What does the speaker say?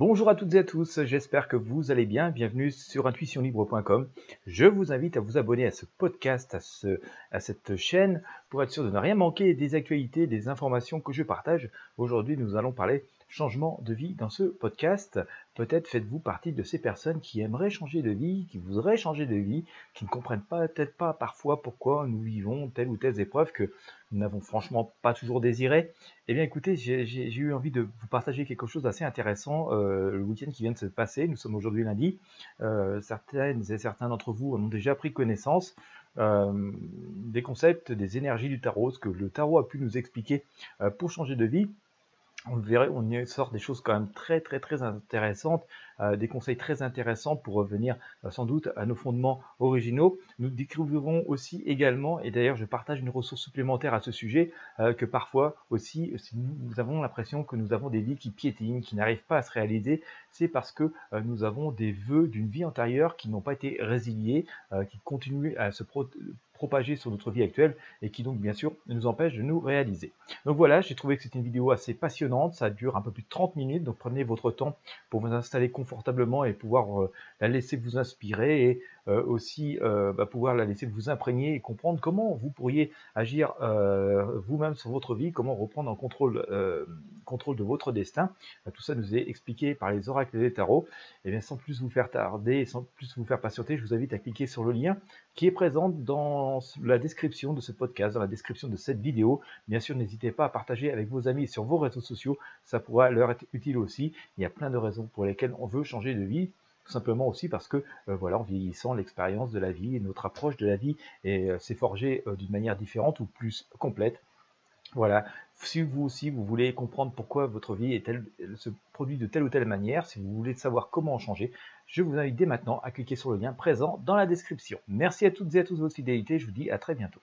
Bonjour à toutes et à tous, j'espère que vous allez bien. Bienvenue sur intuitionlibre.com. Je vous invite à vous abonner à ce podcast, à, ce, à cette chaîne, pour être sûr de ne rien manquer des actualités, des informations que je partage. Aujourd'hui, nous allons parler changement de vie dans ce podcast. Peut-être faites-vous partie de ces personnes qui aimeraient changer de vie, qui voudraient changer de vie, qui ne comprennent peut-être pas parfois pourquoi nous vivons telle ou telle épreuve que nous n'avons franchement pas toujours désiré. Eh bien écoutez, j'ai eu envie de vous partager quelque chose d'assez intéressant euh, le week-end qui vient de se passer. Nous sommes aujourd'hui lundi. Euh, certaines et certains d'entre vous en ont déjà pris connaissance. Euh, des concepts, des énergies du tarot, ce que le tarot a pu nous expliquer pour changer de vie on verrait, on y sort des choses quand même très très très intéressantes, des conseils très intéressants pour revenir euh, sans doute à nos fondements originaux. Nous découvrirons aussi également, et d'ailleurs je partage une ressource supplémentaire à ce sujet, euh, que parfois aussi, si nous, avons l'impression que nous avons des vies qui piétinent, qui n'arrivent pas à se réaliser, c'est parce que nous avons des vœux d'une vie antérieure qui n'ont pas été résiliés, qui continuent à se propager sur notre vie actuelle et qui donc bien sûr nous empêche de nous réaliser. Donc voilà, j'ai trouvé que c'était une vidéo assez passionnante, ça dure un peu plus de 30 minutes, donc prenez votre temps pour vous installer confortablement et pouvoir euh, la laisser vous inspirer et euh, aussi euh, bah, pouvoir la laisser vous imprégner et comprendre comment vous pourriez agir vous-même sur votre vie, comment reprendre en contrôle, contrôle de votre destin. tout ça nous est expliqué par les oracles des tarots. Et bien sans plus vous faire tarder, sans plus vous faire patienter, je vous invite à cliquer sur le lien qui est présent dans la description de ce podcast, dans la description de cette vidéo. Bien sûr, n'hésitez pas à partager avec vos amis sur vos réseaux sociaux, ça pourra leur être utile aussi. Il y a plein de raisons pour lesquelles on veut changer de vie, tout simplement aussi parce que euh, voilà, en vieillissant, l'expérience de la vie et notre approche de la vie euh, s'est forgée euh, d'une manière différente ou plus complète. Voilà, si vous aussi vous voulez comprendre pourquoi votre vie est telle, se produit de telle ou telle manière, si vous voulez savoir comment en changer, je vous invite dès maintenant à cliquer sur le lien présent dans la description. Merci à toutes et à tous de votre fidélité, je vous dis à très bientôt.